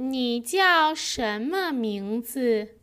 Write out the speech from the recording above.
你叫什么名字？